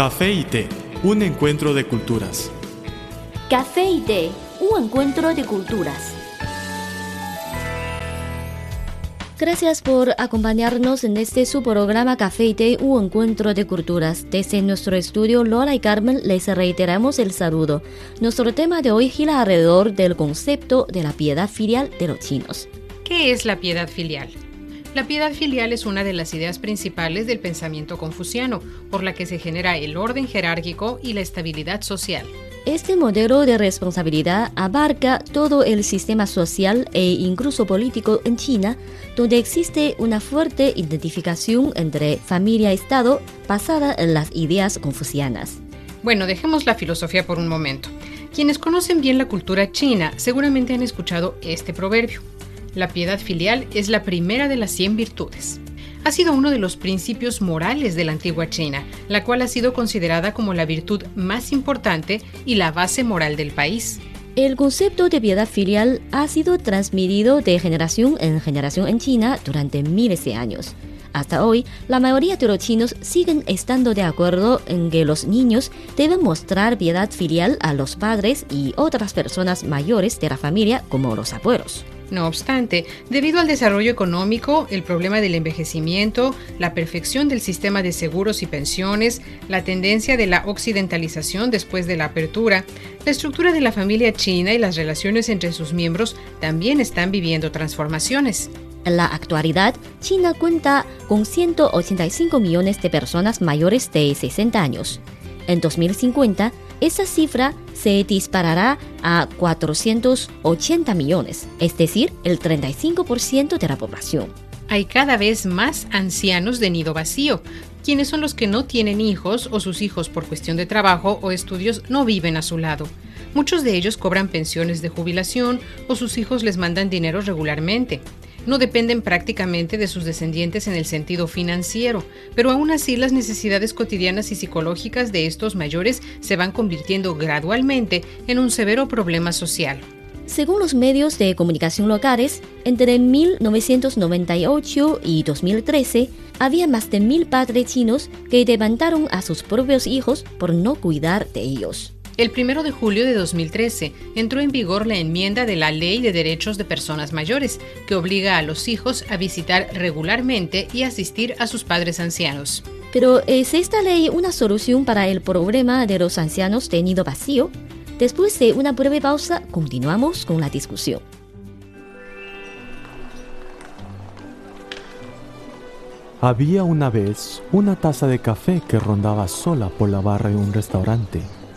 Café y té, un encuentro de culturas. Café y té, un encuentro de culturas. Gracias por acompañarnos en este su programa Café y Té, un encuentro de culturas. Desde nuestro estudio Lola y Carmen les reiteramos el saludo. Nuestro tema de hoy gira alrededor del concepto de la piedad filial de los chinos. ¿Qué es la piedad filial? La piedad filial es una de las ideas principales del pensamiento confuciano, por la que se genera el orden jerárquico y la estabilidad social. Este modelo de responsabilidad abarca todo el sistema social e incluso político en China, donde existe una fuerte identificación entre familia-estado basada en las ideas confucianas. Bueno, dejemos la filosofía por un momento. Quienes conocen bien la cultura china seguramente han escuchado este proverbio. La piedad filial es la primera de las 100 virtudes. Ha sido uno de los principios morales de la antigua China, la cual ha sido considerada como la virtud más importante y la base moral del país. El concepto de piedad filial ha sido transmitido de generación en generación en China durante miles de años. Hasta hoy, la mayoría de los chinos siguen estando de acuerdo en que los niños deben mostrar piedad filial a los padres y otras personas mayores de la familia como los abuelos. No obstante, debido al desarrollo económico, el problema del envejecimiento, la perfección del sistema de seguros y pensiones, la tendencia de la occidentalización después de la apertura, la estructura de la familia china y las relaciones entre sus miembros también están viviendo transformaciones. En la actualidad, China cuenta con 185 millones de personas mayores de 60 años. En 2050, esa cifra se disparará a 480 millones, es decir, el 35% de la población. Hay cada vez más ancianos de nido vacío, quienes son los que no tienen hijos o sus hijos por cuestión de trabajo o estudios no viven a su lado. Muchos de ellos cobran pensiones de jubilación o sus hijos les mandan dinero regularmente no dependen prácticamente de sus descendientes en el sentido financiero, pero aún así las necesidades cotidianas y psicológicas de estos mayores se van convirtiendo gradualmente en un severo problema social. Según los medios de comunicación locales, entre 1998 y 2013 había más de mil padres chinos que levantaron a sus propios hijos por no cuidar de ellos. El 1 de julio de 2013 entró en vigor la enmienda de la Ley de Derechos de Personas Mayores, que obliga a los hijos a visitar regularmente y asistir a sus padres ancianos. Pero ¿es esta ley una solución para el problema de los ancianos tenido vacío? Después de una breve pausa, continuamos con la discusión. Había una vez una taza de café que rondaba sola por la barra de un restaurante.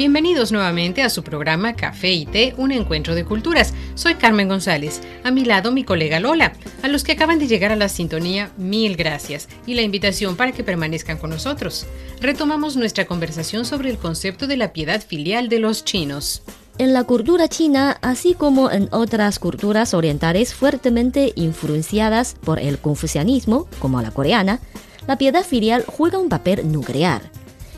Bienvenidos nuevamente a su programa Café y Té, un encuentro de culturas. Soy Carmen González, a mi lado mi colega Lola. A los que acaban de llegar a la sintonía, mil gracias y la invitación para que permanezcan con nosotros. Retomamos nuestra conversación sobre el concepto de la piedad filial de los chinos. En la cultura china, así como en otras culturas orientales fuertemente influenciadas por el confucianismo, como la coreana, la piedad filial juega un papel nuclear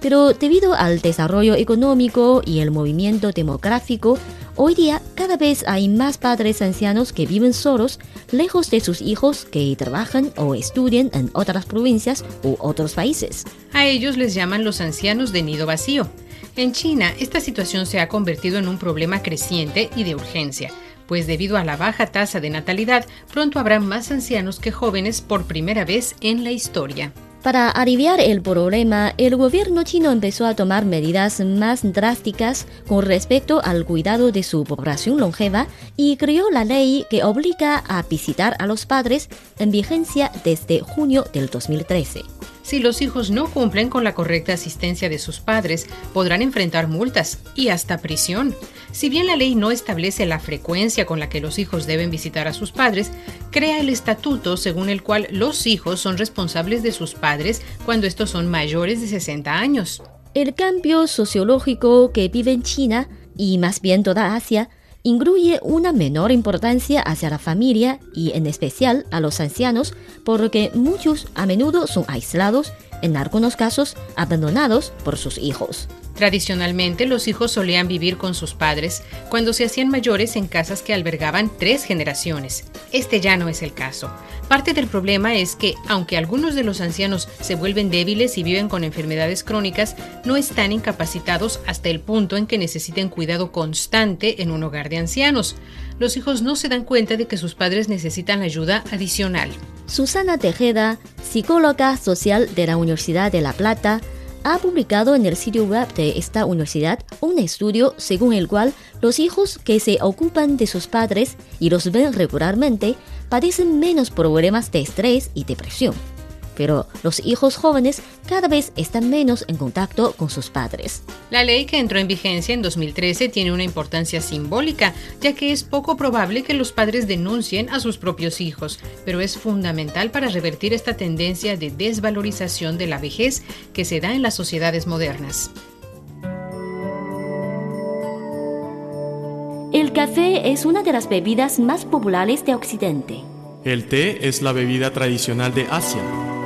pero debido al desarrollo económico y el movimiento demográfico, hoy día cada vez hay más padres ancianos que viven solos, lejos de sus hijos que trabajan o estudian en otras provincias u otros países. A ellos les llaman los ancianos de nido vacío. En China, esta situación se ha convertido en un problema creciente y de urgencia pues debido a la baja tasa de natalidad, pronto habrá más ancianos que jóvenes por primera vez en la historia. Para aliviar el problema, el gobierno chino empezó a tomar medidas más drásticas con respecto al cuidado de su población longeva y creó la ley que obliga a visitar a los padres en vigencia desde junio del 2013. Si los hijos no cumplen con la correcta asistencia de sus padres, podrán enfrentar multas y hasta prisión. Si bien la ley no establece la frecuencia con la que los hijos deben visitar a sus padres, crea el estatuto según el cual los hijos son responsables de sus padres cuando estos son mayores de 60 años. El cambio sociológico que vive en China, y más bien toda Asia, incluye una menor importancia hacia la familia y en especial a los ancianos, porque muchos a menudo son aislados, en algunos casos abandonados por sus hijos. Tradicionalmente los hijos solían vivir con sus padres cuando se hacían mayores en casas que albergaban tres generaciones. Este ya no es el caso. Parte del problema es que, aunque algunos de los ancianos se vuelven débiles y viven con enfermedades crónicas, no están incapacitados hasta el punto en que necesiten cuidado constante en un hogar de ancianos. Los hijos no se dan cuenta de que sus padres necesitan ayuda adicional. Susana Tejeda, psicóloga social de la Universidad de La Plata, ha publicado en el sitio web de esta universidad un estudio según el cual los hijos que se ocupan de sus padres y los ven regularmente padecen menos problemas de estrés y depresión pero los hijos jóvenes cada vez están menos en contacto con sus padres. La ley que entró en vigencia en 2013 tiene una importancia simbólica, ya que es poco probable que los padres denuncien a sus propios hijos, pero es fundamental para revertir esta tendencia de desvalorización de la vejez que se da en las sociedades modernas. El café es una de las bebidas más populares de Occidente. El té es la bebida tradicional de Asia.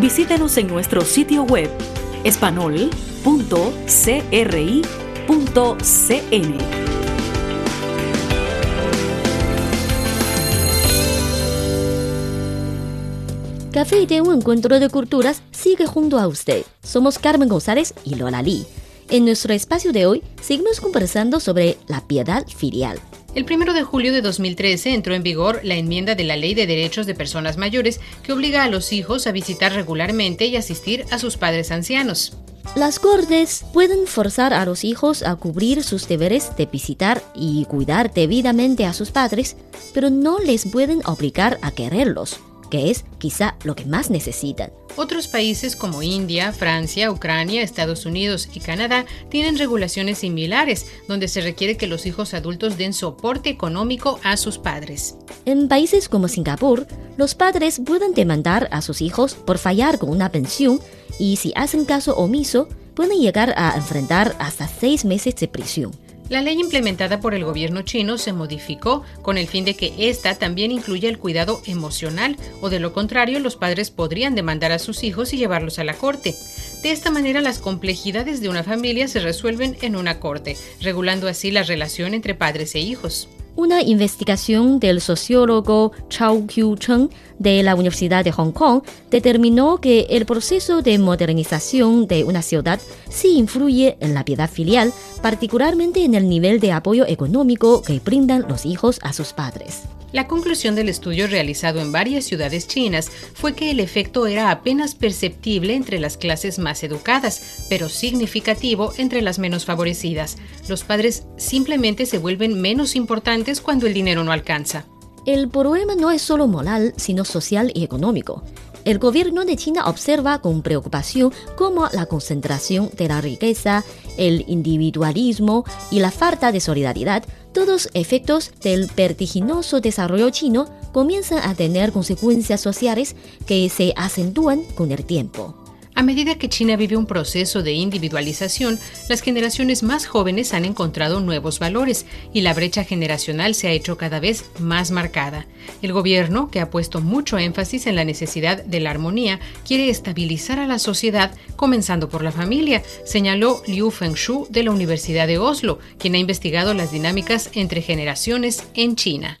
Visítenos en nuestro sitio web espanol.cri.cn. Café de un encuentro de culturas sigue junto a usted. Somos Carmen González y Lola Lee. En nuestro espacio de hoy seguimos conversando sobre la piedad filial. El 1 de julio de 2013 entró en vigor la enmienda de la Ley de Derechos de Personas Mayores que obliga a los hijos a visitar regularmente y asistir a sus padres ancianos. Las cortes pueden forzar a los hijos a cubrir sus deberes de visitar y cuidar debidamente a sus padres, pero no les pueden obligar a quererlos que es quizá lo que más necesitan. Otros países como India, Francia, Ucrania, Estados Unidos y Canadá tienen regulaciones similares, donde se requiere que los hijos adultos den soporte económico a sus padres. En países como Singapur, los padres pueden demandar a sus hijos por fallar con una pensión y si hacen caso omiso, pueden llegar a enfrentar hasta seis meses de prisión. La ley implementada por el gobierno chino se modificó con el fin de que ésta también incluya el cuidado emocional o de lo contrario los padres podrían demandar a sus hijos y llevarlos a la corte. De esta manera las complejidades de una familia se resuelven en una corte, regulando así la relación entre padres e hijos. Una investigación del sociólogo Chao Qiu Cheng de la Universidad de Hong Kong determinó que el proceso de modernización de una ciudad sí influye en la piedad filial, particularmente en el nivel de apoyo económico que brindan los hijos a sus padres. La conclusión del estudio realizado en varias ciudades chinas fue que el efecto era apenas perceptible entre las clases más educadas, pero significativo entre las menos favorecidas. Los padres simplemente se vuelven menos importantes cuando el dinero no alcanza. El problema no es solo moral, sino social y económico. El gobierno de China observa con preocupación cómo la concentración de la riqueza, el individualismo y la falta de solidaridad, todos efectos del vertiginoso desarrollo chino, comienzan a tener consecuencias sociales que se acentúan con el tiempo. A medida que China vive un proceso de individualización, las generaciones más jóvenes han encontrado nuevos valores y la brecha generacional se ha hecho cada vez más marcada. El gobierno, que ha puesto mucho énfasis en la necesidad de la armonía, quiere estabilizar a la sociedad, comenzando por la familia, señaló Liu Fengshu de la Universidad de Oslo, quien ha investigado las dinámicas entre generaciones en China.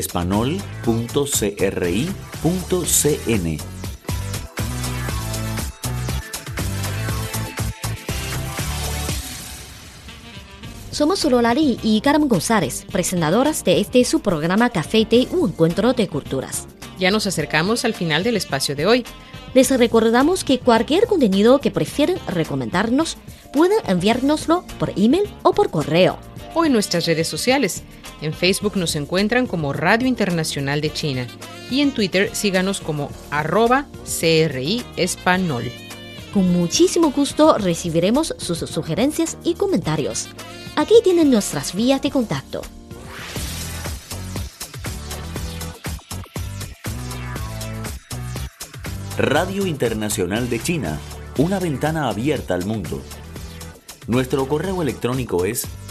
espanol.cri.cn. Somos Lolari y Carmen González, presentadoras de este su programa Café y Té, un encuentro de culturas. Ya nos acercamos al final del espacio de hoy. Les recordamos que cualquier contenido que prefieran recomendarnos pueden enviárnoslo por email o por correo. O en nuestras redes sociales. En Facebook nos encuentran como Radio Internacional de China y en Twitter síganos como arroba CRI Espanol. Con muchísimo gusto recibiremos sus sugerencias y comentarios. Aquí tienen nuestras vías de contacto. Radio Internacional de China, una ventana abierta al mundo. Nuestro correo electrónico es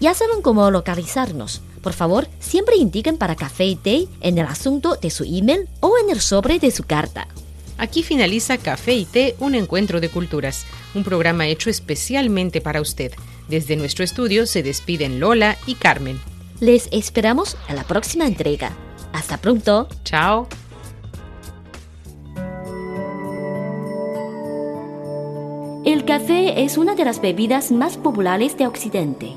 Ya saben cómo localizarnos. Por favor, siempre indiquen para café y té en el asunto de su email o en el sobre de su carta. Aquí finaliza Café y Té, un encuentro de culturas, un programa hecho especialmente para usted. Desde nuestro estudio se despiden Lola y Carmen. Les esperamos en la próxima entrega. Hasta pronto. Chao. El café es una de las bebidas más populares de Occidente.